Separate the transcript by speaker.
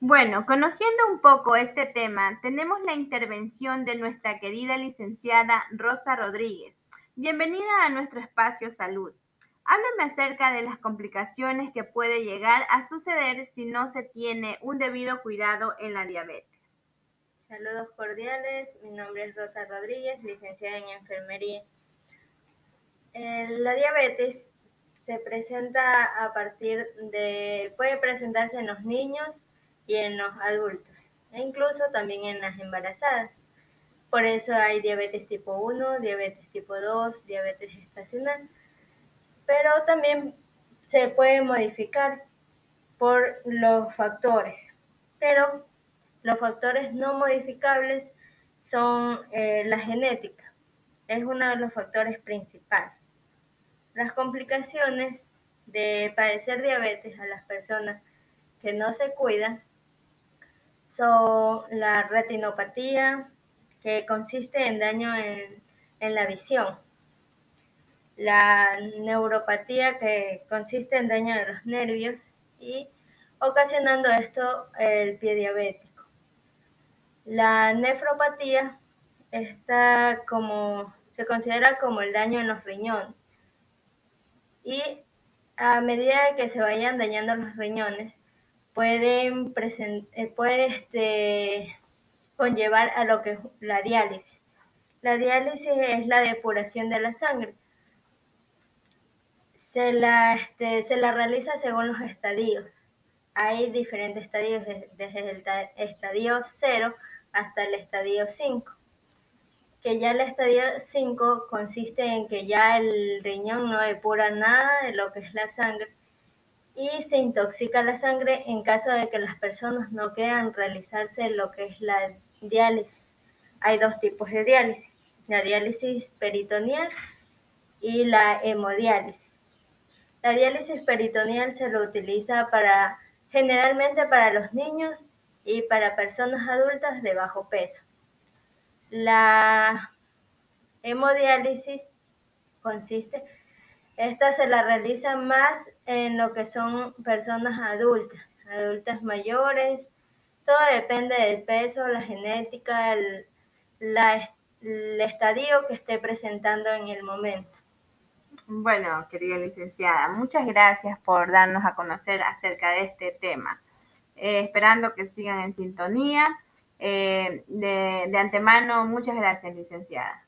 Speaker 1: Bueno, conociendo un poco este tema, tenemos la intervención de nuestra querida licenciada Rosa Rodríguez. Bienvenida a nuestro espacio Salud. Háblame acerca de las complicaciones que puede llegar a suceder si no se tiene un debido cuidado en la diabetes.
Speaker 2: Saludos cordiales, mi nombre es Rosa Rodríguez, licenciada en enfermería. Eh, la diabetes se presenta a partir de, puede presentarse en los niños y en los adultos, e incluso también en las embarazadas. Por eso hay diabetes tipo 1, diabetes tipo 2, diabetes estacional, pero también se puede modificar por los factores, pero los factores no modificables son eh, la genética, es uno de los factores principales. Las complicaciones de padecer diabetes a las personas que no se cuidan son la retinopatía, que consiste en daño en, en la visión, la neuropatía, que consiste en daño de los nervios y ocasionando esto el pie diabético. La nefropatía está como, se considera como el daño en los riñones y a medida que se vayan dañando los riñones, pueden eh, puede este, conllevar a lo que es la diálisis. La diálisis es la depuración de la sangre. Se la, este, se la realiza según los estadios. Hay diferentes estadios, desde el estadio 0 hasta el estadio 5 que ya el estadio 5 consiste en que ya el riñón no depura nada de lo que es la sangre y se intoxica la sangre en caso de que las personas no quieran realizarse lo que es la diálisis. Hay dos tipos de diálisis, la diálisis peritoneal y la hemodiálisis. La diálisis peritoneal se lo utiliza para generalmente para los niños y para personas adultas de bajo peso. La hemodiálisis consiste, esta se la realiza más en lo que son personas adultas, adultas mayores, todo depende del peso, la genética, el, el estadio que esté presentando en el momento.
Speaker 1: Bueno, querida licenciada, muchas gracias por darnos a conocer acerca de este tema. Eh, esperando que sigan en sintonía. Eh, de, de antemano, muchas gracias, licenciada.